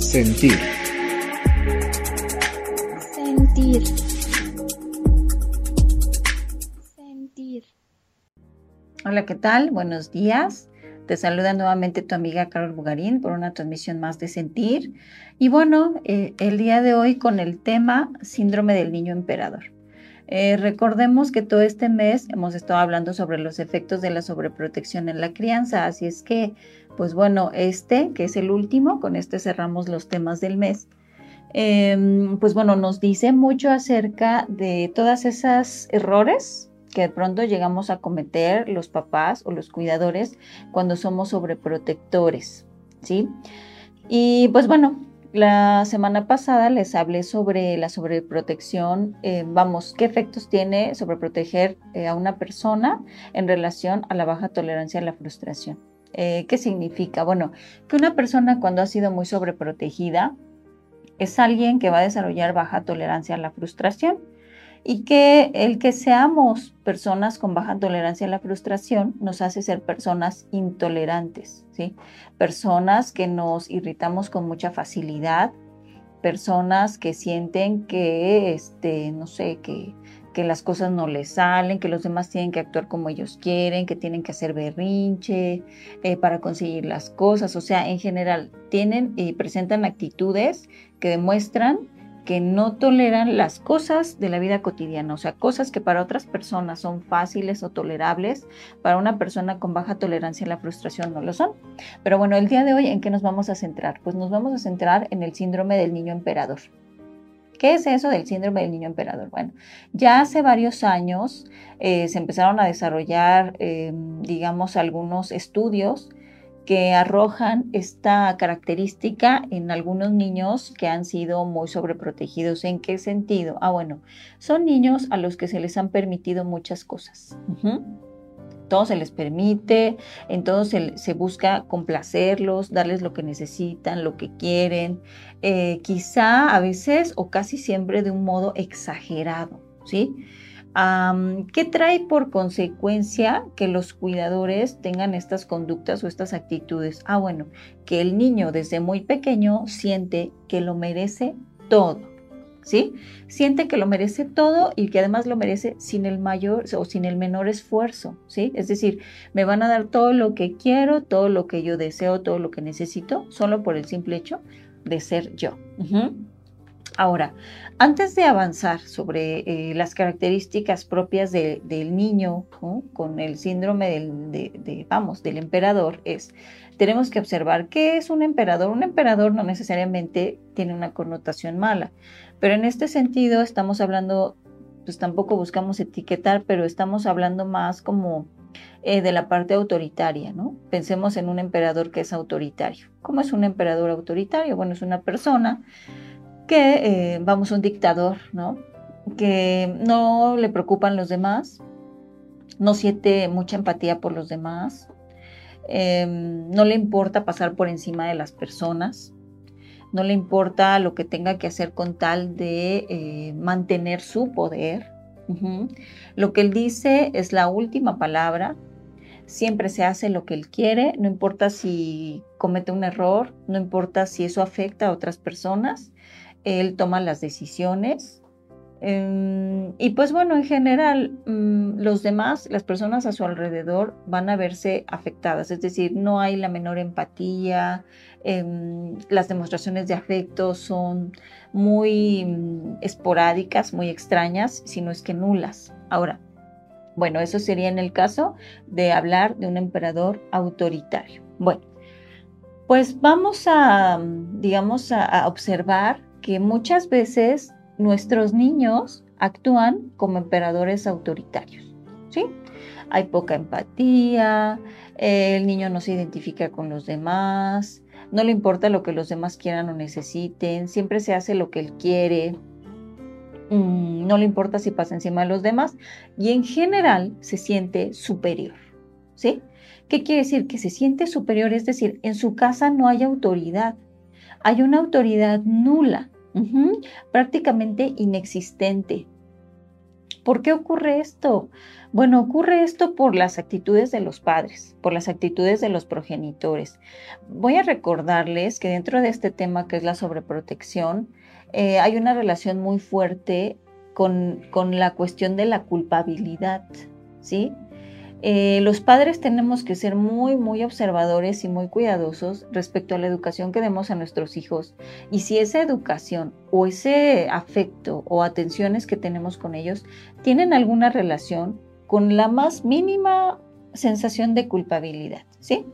Sentir. Sentir. Sentir. Hola, ¿qué tal? Buenos días. Te saluda nuevamente tu amiga Carol Bugarín por una transmisión más de Sentir. Y bueno, eh, el día de hoy con el tema Síndrome del Niño Emperador. Eh, recordemos que todo este mes hemos estado hablando sobre los efectos de la sobreprotección en la crianza, así es que, pues bueno, este, que es el último, con este cerramos los temas del mes. Em, pues bueno, nos dice mucho acerca de todas esas errores que de pronto llegamos a cometer los papás o los cuidadores cuando somos sobreprotectores, ¿sí? Y pues bueno, la semana pasada les hablé sobre la sobreprotección, eh, vamos, qué efectos tiene sobreproteger eh, a una persona en relación a la baja tolerancia a la frustración. Eh, ¿Qué significa? Bueno, que una persona cuando ha sido muy sobreprotegida es alguien que va a desarrollar baja tolerancia a la frustración y que el que seamos personas con baja tolerancia a la frustración nos hace ser personas intolerantes, ¿sí? Personas que nos irritamos con mucha facilidad, personas que sienten que, este, no sé, que, que las cosas no les salen, que los demás tienen que actuar como ellos quieren, que tienen que hacer berrinche eh, para conseguir las cosas, o sea, en general tienen y presentan actitudes que demuestran que no toleran las cosas de la vida cotidiana, o sea, cosas que para otras personas son fáciles o tolerables, para una persona con baja tolerancia a la frustración no lo son. Pero bueno, el día de hoy, ¿en qué nos vamos a centrar? Pues nos vamos a centrar en el síndrome del niño emperador. ¿Qué es eso del síndrome del niño emperador? Bueno, ya hace varios años eh, se empezaron a desarrollar, eh, digamos, algunos estudios que arrojan esta característica en algunos niños que han sido muy sobreprotegidos. ¿En qué sentido? Ah, bueno, son niños a los que se les han permitido muchas cosas. Todo se les permite, entonces se, busca complacerlos, darles lo que necesitan, lo que quieren, eh, quizá a veces o casi siempre de un modo exagerado, ¿sí? ¿Qué trae por consecuencia que los cuidadores tengan estas conductas o estas actitudes? Ah, bueno, que el niño desde muy pequeño siente que lo merece todo. ¿Sí? Siente que lo merece todo y que además lo merece sin el mayor o sin el menor esfuerzo, ¿sí? Es decir, me van a dar todo lo que quiero, todo lo que yo deseo, todo lo que necesito, solo por el simple hecho de ser yo. Ahora, antes de avanzar sobre eh, las características propias del niño con el síndrome del, vamos, del emperador, es, tenemos que observar qué es un emperador. Un emperador no necesariamente tiene una connotación mala, pero en este sentido estamos hablando, pues tampoco buscamos etiquetar, pero estamos hablando más como eh, de la parte autoritaria, ¿no? Pensemos en un emperador que es autoritario. ¿Cómo es un emperador autoritario? Bueno, es una persona que, eh, vamos, un dictador, ¿no? Que no le preocupan los demás, no siente mucha empatía por los demás, em, no le importa pasar por encima de las personas, no le importa lo que tenga que hacer con tal de eh, mantener su poder. Lo que él dice es la última palabra, siempre se hace lo que él quiere, no importa si comete un error, no importa si eso afecta a otras personas, él toma las decisiones. Em, y pues bueno, en general, mm, los demás, las personas a su alrededor van a verse afectadas, es decir, no hay la menor empatía, em, las demostraciones de afecto son muy mm, esporádicas, muy extrañas, si no es que nulas. Ahora, bueno, eso sería en el caso de hablar de un emperador autoritario. Bueno, pues vamos a, digamos, a observar que muchas veces nuestros niños actúan como emperadores autoritarios, ¿sí? Hay poca empatía, el niño no se identifica con los demás, no le importa lo que los demás quieran o necesiten, siempre se hace lo que él quiere, mm, no le importa si pasa encima de los demás y en general se siente superior, ¿sí? ¿Qué quiere decir? Que se siente superior, es decir, en su casa no hay autoridad, hay una autoridad nula, prácticamente inexistente. ¿Por qué ocurre esto? Bueno, ocurre esto por las actitudes de los padres, por las actitudes de los progenitores. Voy a recordarles que dentro de este tema que es la sobreprotección, eh, hay una relación muy fuerte con, con la cuestión de la culpabilidad, ¿sí? Eh, los padres tenemos que ser muy, muy observadores y muy cuidadosos respecto a la educación que demos a nuestros hijos. Y si esa educación o ese afecto o atenciones que tenemos con ellos tienen alguna relación con la más mínima sensación de culpabilidad, ¿sí?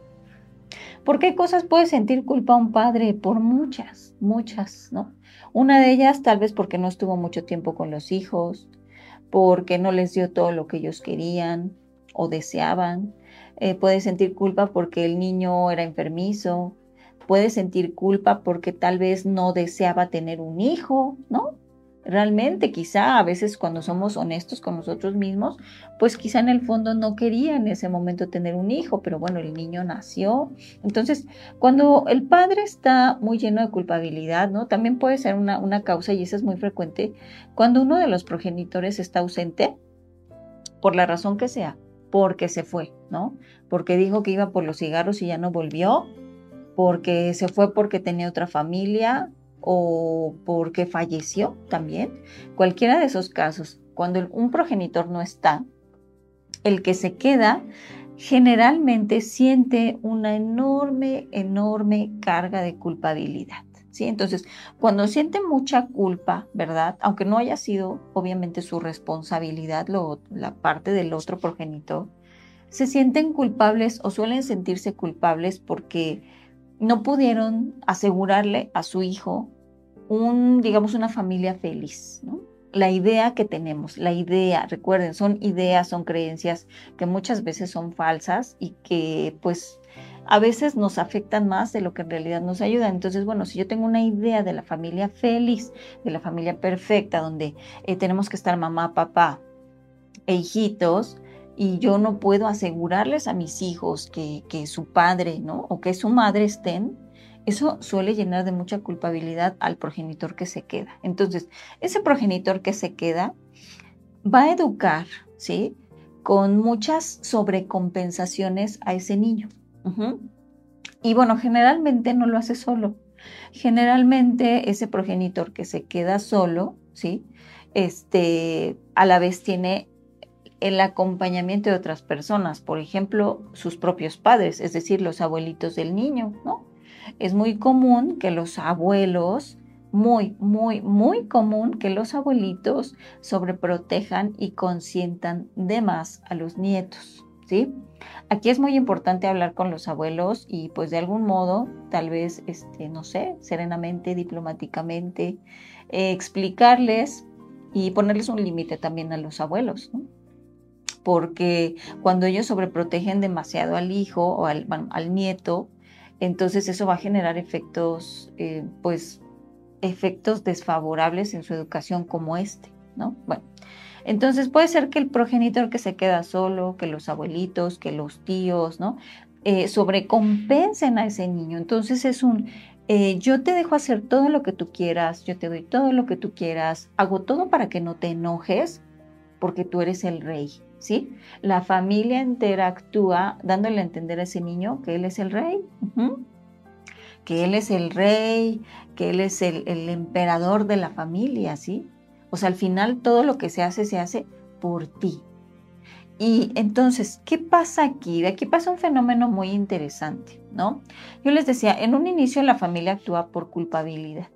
¿Por qué cosas puede sentir culpa un padre? Por muchas, muchas, ¿no? Una de ellas tal vez porque no estuvo mucho tiempo con los hijos, porque no les dio todo lo que ellos querían, o deseaban. Eh, puede sentir culpa porque el niño era enfermizo. Puede sentir culpa porque tal vez no deseaba tener un hijo, ¿no? Realmente quizá a veces cuando somos honestos con nosotros mismos, pues quizá en el fondo no quería en ese momento tener un hijo, pero bueno, el niño nació. Entonces, cuando el padre está muy lleno de culpabilidad, ¿no? También puede ser una, una causa, y eso es muy frecuente, cuando uno de los progenitores está ausente, por la razón que sea, porque se fue, ¿no? Porque dijo que iba por los cigarros y ya no volvió, porque se fue porque tenía otra familia o porque falleció también. Cualquiera de esos casos, cuando un progenitor no está, el que se queda generalmente siente una enorme, enorme carga de culpabilidad. Entonces, cuando siente mucha culpa, ¿verdad? Aunque no haya sido obviamente su responsabilidad la parte del otro progenitor, se sienten culpables o suelen sentirse culpables porque no pudieron asegurarle a su hijo un, digamos, una familia feliz. La idea que tenemos, la idea, recuerden, son ideas, son creencias que muchas veces son falsas y que pues a veces nos afectan más de lo que en realidad nos ayudan. Entonces, bueno, si yo tengo una idea de la familia feliz, de la familia perfecta, donde eh, tenemos que estar mamá, papá e hijitos, y yo no puedo asegurarles a mis hijos que, que su padre, ¿no? O que su madre estén, eso suele llenar de mucha culpabilidad al progenitor que se queda. Entonces, ese progenitor que se queda va a educar, ¿sí? Con muchas sobrecompensaciones a ese niño. Y bueno, generalmente no lo hace solo. Generalmente ese progenitor que se queda solo, ¿sí? Este, a la vez tiene el acompañamiento de otras personas, por ejemplo, sus propios padres, es decir, los abuelitos del niño, ¿no? Es muy común que los abuelos, muy, muy, muy común que los abuelitos sobreprotejan y consientan de más a los nietos, ¿sí? Aquí es muy importante hablar con los abuelos y pues de algún modo, tal vez, este, no sé, serenamente, diplomáticamente, eh, explicarles y ponerles un límite también a los abuelos, porque cuando ellos sobreprotegen demasiado al hijo o al, al nieto, entonces eso va a generar efectos, eh, pues, efectos desfavorables en su educación como este, ¿no? Bueno, entonces puede ser que el progenitor que se queda solo, que los abuelitos, que los tíos, ¿no? Eh, sobrecompensen a ese niño. Entonces es un, eh, yo te dejo hacer todo lo que tú quieras, yo te doy todo lo que tú quieras, hago todo para que no te enojes, porque tú eres el rey, ¿sí? La familia entera actúa dándole a entender a ese niño que él es el rey, que él es el rey, que él es el, el emperador de la familia, ¿sí? O sea, al final todo lo que se hace se hace por ti. Y entonces, ¿qué pasa aquí? De aquí pasa un fenómeno muy interesante, ¿no? Yo les decía, en un inicio la familia actúa por culpabilidad,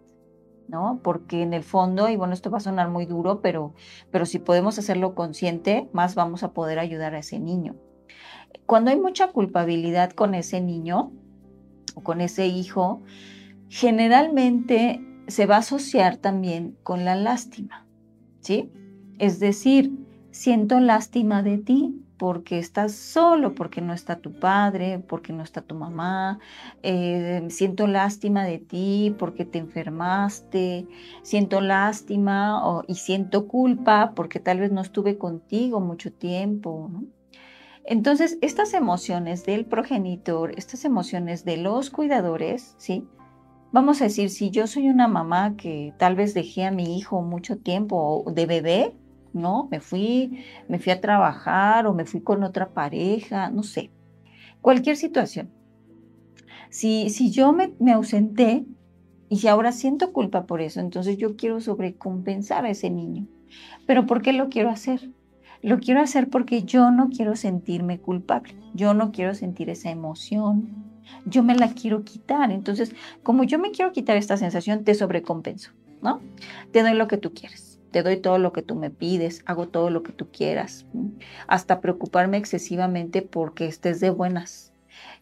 ¿no? Porque en el fondo, y bueno, esto va a sonar muy duro, pero, pero si podemos hacerlo consciente, más vamos a poder ayudar a ese niño. Cuando hay mucha culpabilidad con ese niño o con ese hijo, generalmente se va a asociar también con la lástima, Es decir, siento lástima de ti porque estás solo, porque no está tu padre, porque no está tu mamá, eh, siento lástima de ti porque te enfermaste, siento lástima y siento culpa porque tal vez no estuve contigo mucho tiempo. Entonces, estas emociones del progenitor, estas emociones de los cuidadores, ¿sí? Vamos a decir, si yo soy una mamá que tal vez dejé a mi hijo mucho tiempo de bebé, ¿no? Me fui, me fui a trabajar o me fui con otra pareja, no sé. Cualquier situación. Si, si yo me, me ausenté y si ahora siento culpa por eso, entonces yo quiero sobrecompensar a ese niño. Pero ¿por qué lo quiero hacer? Lo quiero hacer porque yo no quiero sentirme culpable, yo no quiero sentir esa emoción, yo me la quiero quitar. Entonces, como yo me quiero quitar esta sensación, te sobrecompenso, ¿no? Te doy lo que tú quieres, te doy todo lo que tú me pides, hago todo lo que tú quieras, hasta preocuparme excesivamente porque estés de buenas.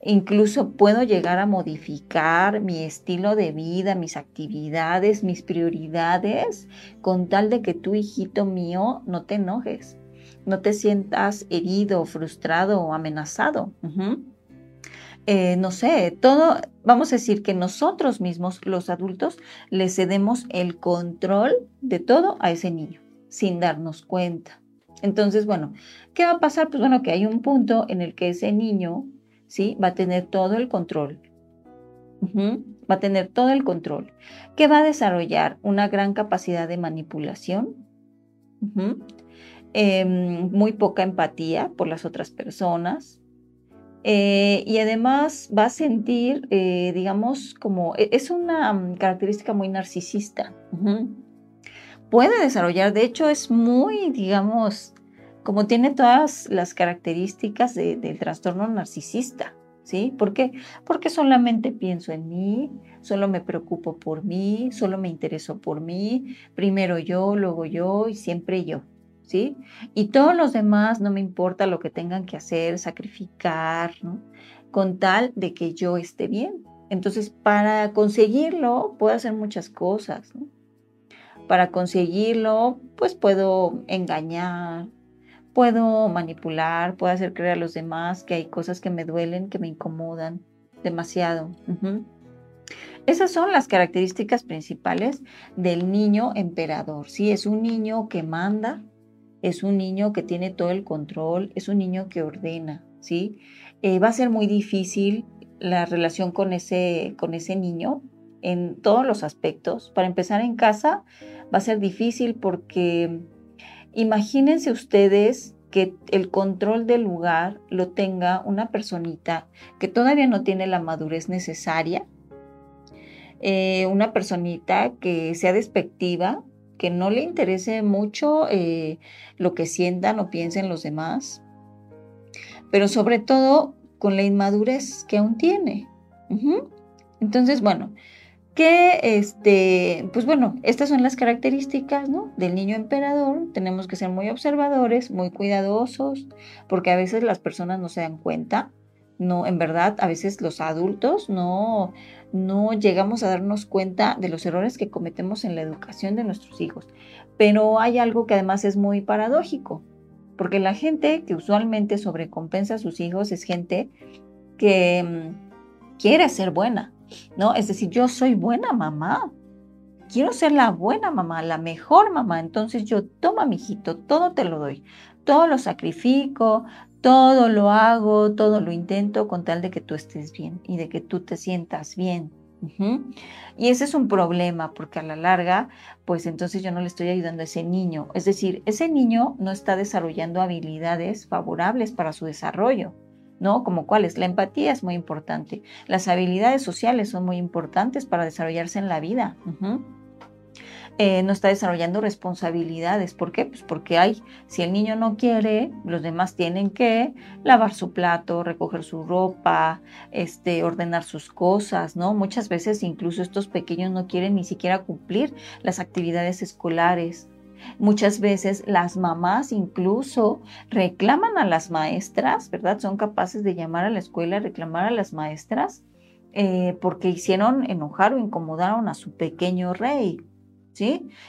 Incluso puedo llegar a modificar mi estilo de vida, mis actividades, mis prioridades, con tal de que tú, hijito mío, no te enojes no te sientas herido, frustrado o amenazado. Eh, no sé, todo, vamos a decir que nosotros mismos, los adultos, le cedemos el control de todo a ese niño, sin darnos cuenta. Entonces, bueno, ¿qué va a pasar? Pues bueno, que hay un punto en el que ese niño, ¿sí? Va a tener todo el control. Va a tener todo el control. Que va a desarrollar una gran capacidad de manipulación. Em, muy poca empatía por las otras personas. Eh, y además va a sentir, eh, digamos, como e, es una mm, característica muy narcisista. Puede desarrollar, de hecho es muy, digamos, como tiene todas las características del trastorno narcisista. ¿Sí? ¿Por qué? Porque solamente pienso en mí, solo me preocupo por mí, solo me intereso por mí, primero yo, luego yo y siempre yo. Y todos los demás no me importa lo que tengan que hacer, sacrificar. Con tal de que yo esté bien. Entonces, para conseguirlo, puedo hacer muchas cosas. Para conseguirlo, pues puedo engañar, puedo manipular, puedo hacer creer a los demás que hay cosas que me duelen, que me incomodan demasiado. Esas son las características principales del niño emperador. Sí, es un niño que manda, es un niño que tiene todo el control, es un niño que ordena, ¿sí? Eh, va a ser muy difícil la relación con ese, con ese niño en todos los aspectos. Para empezar en casa va a ser difícil porque imagínense ustedes que el control del lugar lo tenga una personita que todavía no tiene la madurez necesaria, eh, una personita que sea despectiva, que no le interese mucho eh, lo que sientan o piensen los demás, pero sobre todo con la inmadurez que aún tiene. Entonces, bueno, que este, pues bueno, estas son las características ¿no? del niño emperador. Tenemos que ser muy observadores, muy cuidadosos, porque a veces las personas no se dan cuenta. No, en verdad, a veces los adultos no, no llegamos a darnos cuenta de los errores que cometemos en la educación de nuestros hijos. Pero hay algo que además es muy paradójico, porque la gente que usualmente sobrecompensa a sus hijos es gente que mm, quiere ser buena, ¿no? Es decir, yo soy buena mamá, quiero ser la buena mamá, la mejor mamá, entonces yo toma, mijito, todo te lo doy, todo lo sacrifico, todo lo hago, todo lo intento con tal de que tú estés bien y de que tú te sientas bien. Y ese es un problema porque a la larga, pues entonces yo no le estoy ayudando a ese niño. Es decir, ese niño no está desarrollando habilidades favorables para su desarrollo. ¿no? Como cuáles. La empatía es muy importante. Las habilidades sociales son muy importantes para desarrollarse en la vida. Eh, no está desarrollando responsabilidades. ¿Por qué? Pues porque hay, si el niño no quiere, los demás tienen que lavar su plato, recoger su ropa, este, ordenar sus cosas, ¿no? Muchas veces incluso estos pequeños no quieren ni siquiera cumplir las actividades escolares. Muchas veces las mamás incluso reclaman a las maestras, ¿verdad? Son capaces de llamar a la escuela, reclamar a las maestras eh, porque hicieron enojar o incomodaron a su pequeño rey.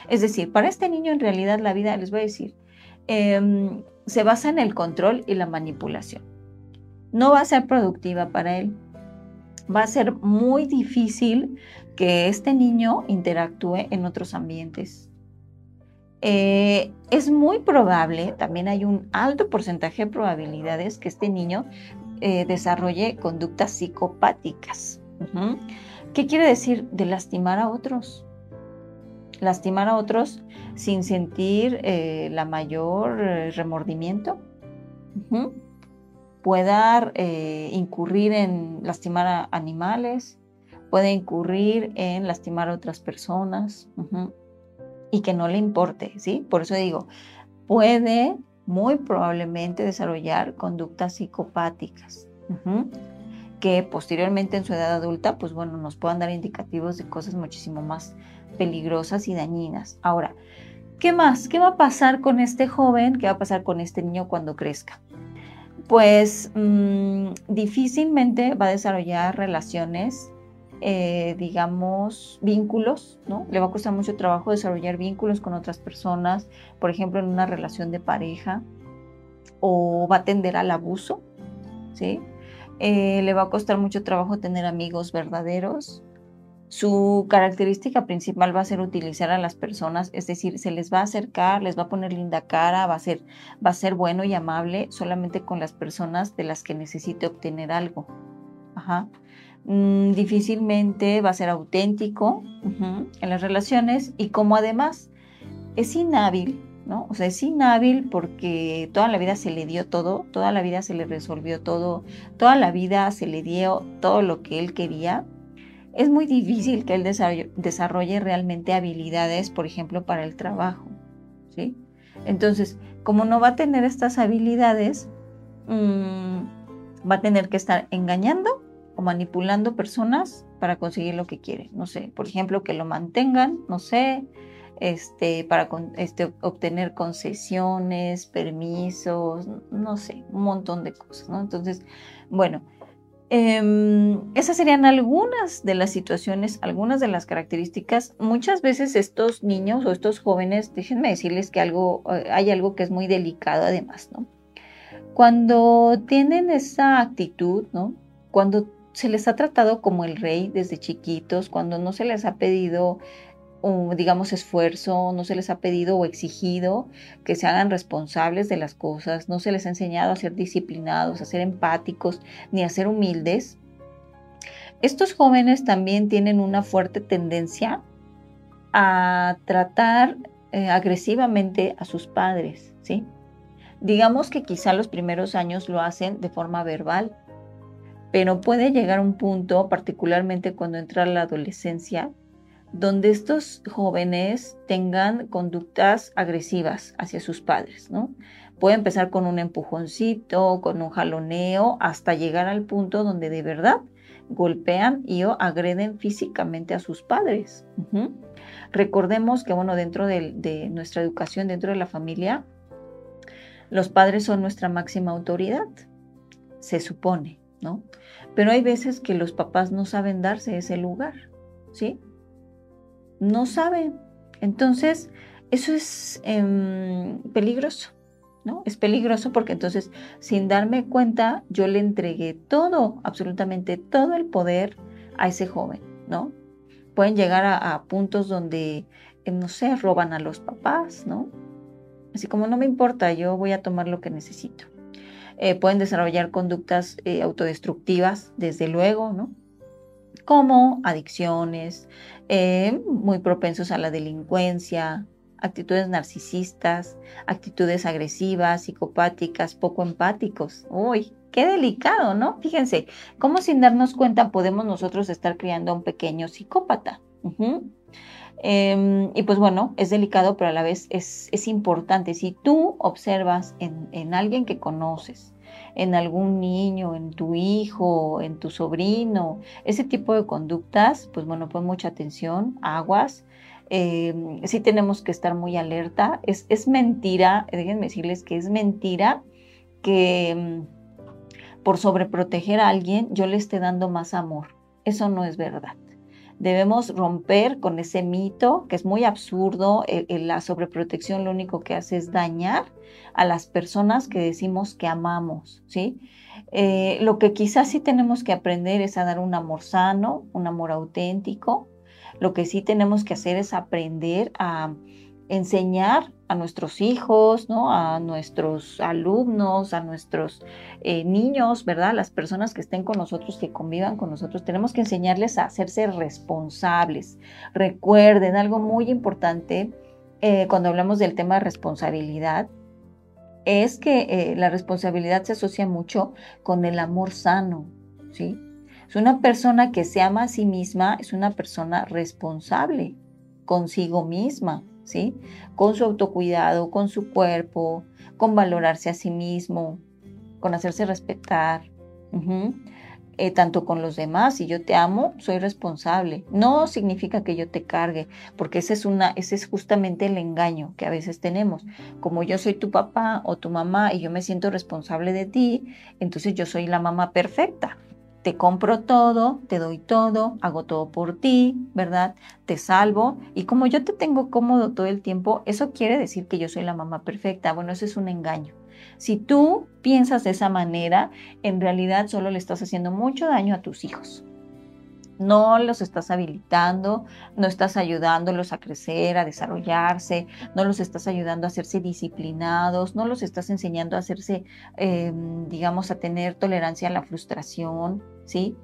Es decir, para este niño en realidad la vida, les voy a decir, em, se basa en el control y la manipulación. No va a ser productiva para él. Va a ser muy difícil que este niño interactúe en otros ambientes. Eh, es muy probable, también hay un alto porcentaje de probabilidades que este niño eh, desarrolle conductas psicopáticas. ¿Qué quiere decir? De lastimar a otros lastimar a otros sin sentir eh, la mayor eh, remordimiento. Pueda eh, incurrir en lastimar a animales, puede incurrir en lastimar a otras personas y que no le importe, ¿sí? Por eso digo, puede muy probablemente desarrollar conductas psicopáticas. que posteriormente en su edad adulta, pues bueno, nos puedan dar indicativos de cosas muchísimo más peligrosas y dañinas. Ahora, ¿qué más? ¿Qué va a pasar con este joven? ¿Qué va a pasar con este niño cuando crezca? Pues mmm, difícilmente va a desarrollar relaciones, eh, digamos, vínculos, ¿no? Le va a costar mucho trabajo desarrollar vínculos con otras personas, por ejemplo, en una relación de pareja, o va a tender al abuso, ¿sí? Eh, le va a costar mucho trabajo tener amigos verdaderos. Su característica principal va a ser utilizar a las personas, es decir, se les va a acercar, les va a poner linda cara, va a ser, va a ser bueno y amable solamente con las personas de las que necesite obtener algo. Ajá. Mm, difícilmente va a ser auténtico en las relaciones y como además es inhábil, ¿no? O sea, es inhábil porque toda la vida se le dio todo, toda la vida se le resolvió todo, toda la vida se le dio todo lo que él quería. Es muy difícil que él desarrolle, realmente habilidades, por ejemplo, para el trabajo, ¿sí? Entonces, como no va a tener estas habilidades, mmm, va a tener que estar engañando o manipulando personas para conseguir lo que quiere. No sé, por ejemplo, que lo mantengan, no sé, este, para este, obtener concesiones, permisos, no sé, un montón de cosas, ¿no? Entonces, bueno, eh, esas serían algunas de las situaciones, algunas de las características. Muchas veces estos niños o estos jóvenes, déjenme decirles que algo, hay algo que es muy delicado además, ¿no? Cuando tienen esa actitud, ¿no? Cuando se les ha tratado como el rey desde chiquitos, cuando no se les ha pedido o, digamos, esfuerzo, no se les ha pedido o exigido que se hagan responsables de las cosas, no se les ha enseñado a ser disciplinados, a ser empáticos, ni a ser humildes. Estos jóvenes también tienen una fuerte tendencia a tratar eh, agresivamente a sus padres, ¿sí? Digamos que quizá los primeros años lo hacen de forma verbal, pero puede llegar un punto, particularmente cuando entra la adolescencia, donde estos jóvenes tengan conductas agresivas hacia sus padres, ¿no? Puede empezar con un empujoncito, con un jaloneo, hasta llegar al punto donde de verdad golpean y o agreden físicamente a sus padres. Recordemos que, bueno, dentro de, de nuestra educación, dentro de la familia, los padres son nuestra máxima autoridad, se supone, ¿no? Pero hay veces que los papás no saben darse ese lugar, ¿sí? No saben. Entonces, eso es eh, peligroso, ¿no? Es peligroso porque entonces, sin darme cuenta, yo le entregué todo, absolutamente todo el poder a ese joven, ¿no? Pueden llegar a, puntos donde, eh, no sé, roban a los papás, ¿no? Así como no me importa, yo voy a tomar lo que necesito. Eh, pueden desarrollar conductas eh, autodestructivas, desde luego, ¿no? Como adicciones, eh, muy propensos a la delincuencia, actitudes narcisistas, actitudes agresivas, psicopáticas, poco empáticos. Uy, qué delicado, ¿no? Fíjense, cómo sin darnos cuenta podemos nosotros estar criando a un pequeño psicópata. Eh, y pues bueno, es delicado, pero a la vez es, es importante. Si tú observas en, en alguien que conoces, en algún niño, en tu hijo, en tu sobrino, ese tipo de conductas, pues bueno, pon mucha atención, aguas. Eh, sí tenemos que estar muy alerta. Es, es mentira, déjenme decirles que es mentira que mm, por sobreproteger a alguien yo le esté dando más amor. Eso no es verdad. Debemos romper con ese mito que es muy absurdo. La sobreprotección lo único que hace es dañar a las personas que decimos que amamos, ¿sí? Eh, lo que quizás sí tenemos que aprender es a dar un amor sano, un amor auténtico. Lo que sí tenemos que hacer es aprender a enseñar a nuestros hijos, ¿no? A nuestros alumnos, a nuestros eh, niños, ¿verdad? Las personas que estén con nosotros, que convivan con nosotros, tenemos que enseñarles a hacerse responsables. Recuerden algo muy importante eh, cuando hablamos del tema de responsabilidad, es que eh, la responsabilidad se asocia mucho con el amor sano, ¿sí? Es una persona que se ama a sí misma, es una persona responsable consigo misma, Con su autocuidado, con su cuerpo, con valorarse a sí mismo, con hacerse respetar, eh, tanto con los demás. Si yo te amo, soy responsable. No significa que yo te cargue, porque es, una, ese es justamente el engaño que a veces tenemos. Como yo soy tu papá o tu mamá y yo me siento responsable de ti, entonces yo soy la mamá perfecta te compro todo, te doy todo, hago todo por ti, ¿verdad? Te salvo. Y como yo te tengo cómodo todo el tiempo, eso quiere decir que yo soy la mamá perfecta. Bueno, eso es un engaño. Si tú piensas de esa manera, en realidad solo le estás haciendo mucho daño a tus hijos no los estás habilitando, no estás ayudándolos a crecer, a desarrollarse, no los estás ayudando a hacerse disciplinados, no los estás enseñando a hacerse, em, digamos, a tener tolerancia a la frustración, ¿sí?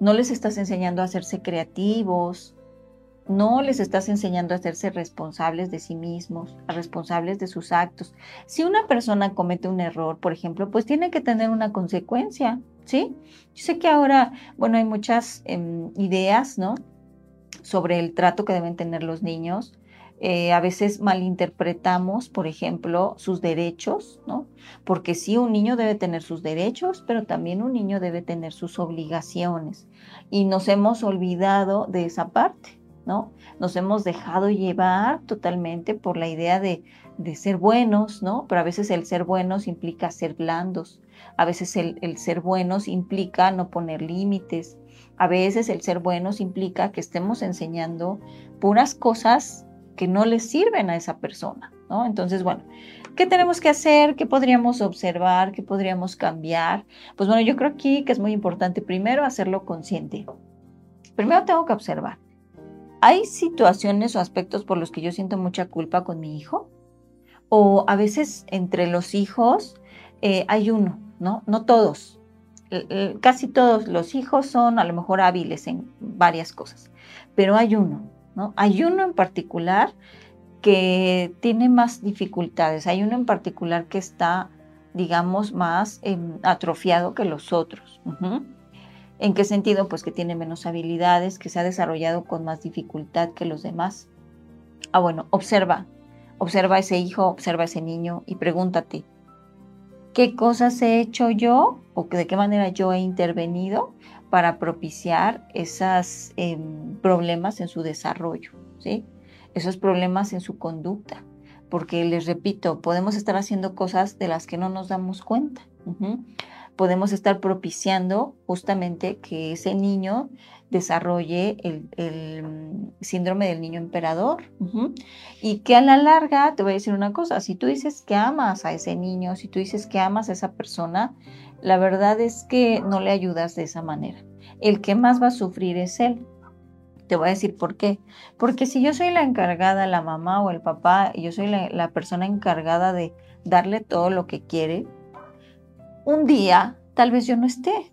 No les estás enseñando a hacerse creativos, no les estás enseñando a hacerse responsables de sí mismos, responsables de sus actos. Si una persona comete un error, por ejemplo, pues tiene que tener una consecuencia, ¿sí? Yo sé que ahora, bueno, hay muchas em, ideas, ¿no? Sobre el trato que deben tener los niños. Eh, a veces malinterpretamos, por ejemplo, sus derechos, ¿no? Porque sí, un niño debe tener sus derechos, pero también un niño debe tener sus obligaciones. Y nos hemos olvidado de esa parte, ¿no? Nos hemos dejado llevar totalmente por la idea de, de ser buenos, ¿no? Pero a veces el ser buenos implica ser blandos, a veces el, ser buenos implica no poner límites. A veces el ser buenos implica que estemos enseñando puras cosas que no le sirven a esa persona, ¿no? Entonces, bueno, ¿qué tenemos que hacer? ¿Qué podríamos observar? ¿Qué podríamos cambiar? Pues bueno, yo creo aquí que es muy importante primero hacerlo consciente. Primero tengo que observar. ¿Hay situaciones o aspectos por los que yo siento mucha culpa con mi hijo? O a veces entre los hijos eh, hay uno ¿no? No todos. Casi todos los hijos son a lo mejor hábiles en varias cosas, pero hay uno, ¿no? Hay uno en particular que tiene más dificultades, hay uno en particular que está, digamos, más em, atrofiado que los otros. ¿En qué sentido? Pues que tiene menos habilidades, que se ha desarrollado con más dificultad que los demás. Ah, bueno, observa, observa ese hijo, observa a ese niño y pregúntate, qué cosas he hecho yo o de qué manera yo he intervenido para propiciar esos em, problemas en su desarrollo, ¿sí? esos problemas en su conducta. Porque les repito, podemos estar haciendo cosas de las que no nos damos cuenta. Podemos estar propiciando justamente que ese niño desarrolle el, mm, síndrome del niño emperador. Y que a la larga, te voy a decir una cosa, si tú dices que amas a ese niño, si tú dices que amas a esa persona, la verdad es que no le ayudas de esa manera. El que más va a sufrir es él. Te voy a decir por qué. Porque si yo soy la encargada, la mamá o el papá, yo soy la persona encargada de darle todo lo que quiere, un día tal vez yo no esté.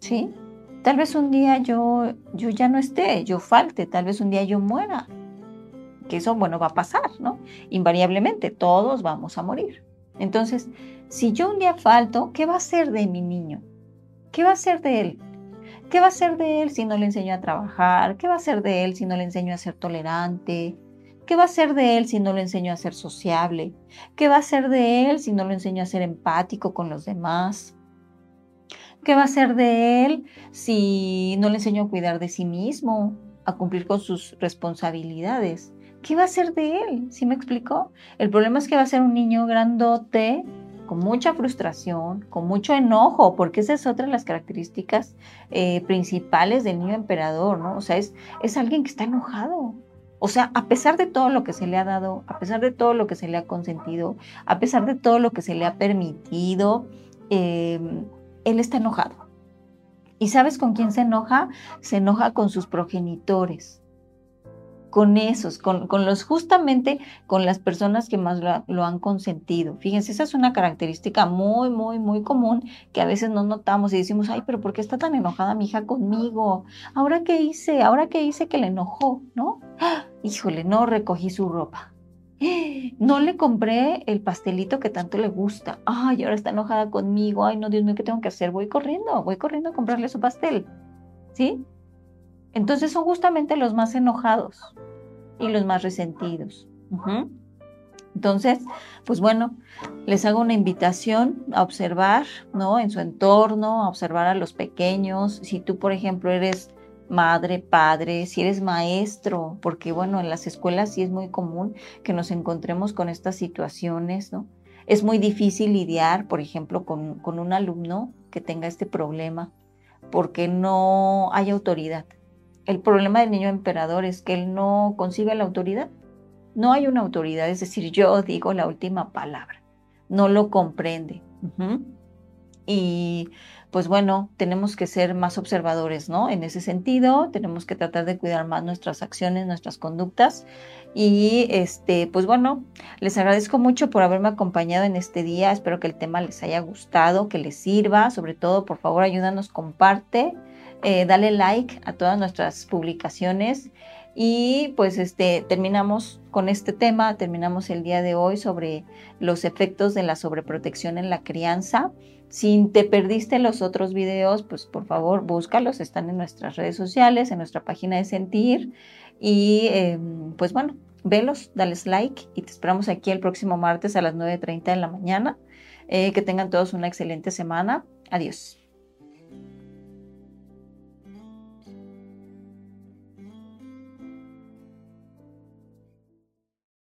¿Sí? Tal vez un día yo, yo ya no esté, yo falte, tal vez un día yo muera. Que eso, bueno, va a pasar, ¿no? Invariablemente, todos vamos a morir. Entonces, si yo un día falto, ¿qué va a ser de mi niño? ¿Qué va a ser de él? ¿Qué va a ser de él si no le enseño a trabajar? ¿Qué va a ser de él si no le enseño a ser tolerante? ¿Qué va a ser de él si no le enseño a ser sociable? ¿Qué va a ser de él si no lo enseño a ser empático con los demás? ¿Qué va a ser de él si no le enseño a cuidar de sí mismo, a cumplir con sus responsabilidades? ¿Qué va a ser de él? ¿Sí me explicó? El problema es que va a ser un niño grandote, con mucha frustración, con mucho enojo, porque esa es otra de las características eh, principales del niño emperador, ¿no? O sea, es, es alguien que está enojado. O sea, a pesar de todo lo que se le ha dado, a pesar de todo lo que se le ha consentido, a pesar de todo lo que se le ha permitido, eh, él está enojado. ¿Y sabes con quién se enoja? Se enoja con sus progenitores, con esos, con, con, los justamente con las personas que más lo, han consentido. Fíjense, esa es una característica muy, muy, muy común que a veces no notamos y decimos, ay, pero ¿por qué está tan enojada mi hija conmigo? ¿Ahora qué hice? ¿Ahora qué hice que le enojó? ¿No? Híjole, no recogí su ropa. No le compré el pastelito que tanto le gusta. Ay, ahora está enojada conmigo. Ay, no, Dios mío, ¿qué tengo que hacer? Voy corriendo, voy corriendo a comprarle su pastel. ¿Sí? Entonces son justamente los más enojados y los más resentidos. Entonces, pues bueno, les hago una invitación a observar, ¿no? En su entorno, a observar a los pequeños. Si tú, por ejemplo, eres madre, padre, si eres maestro, porque bueno, en las escuelas sí es muy común que nos encontremos con estas situaciones, ¿no? Es muy difícil lidiar, por ejemplo, con, con un alumno que tenga este problema, porque no hay autoridad. El problema del niño emperador es que él no concibe la autoridad. No hay una autoridad, es decir, yo digo la última palabra. No lo comprende. Y pues bueno, tenemos que ser más observadores, ¿no? En ese sentido, tenemos que tratar de cuidar más nuestras acciones, nuestras conductas. Y este, pues bueno, les agradezco mucho por haberme acompañado en este día. Espero que el tema les haya gustado, que les sirva. Sobre todo, por favor, ayúdanos, comparte eh, dale like a todas nuestras publicaciones y pues este terminamos con este tema, terminamos el día de hoy sobre los efectos de la sobreprotección en la crianza. Si te perdiste los otros videos, pues por favor búscalos, están en nuestras redes sociales, en nuestra página de Sentir y em, pues bueno, velos, dales like y te esperamos aquí el próximo martes a las 9.30 de la mañana. Eh, que tengan todos una excelente semana. Adiós.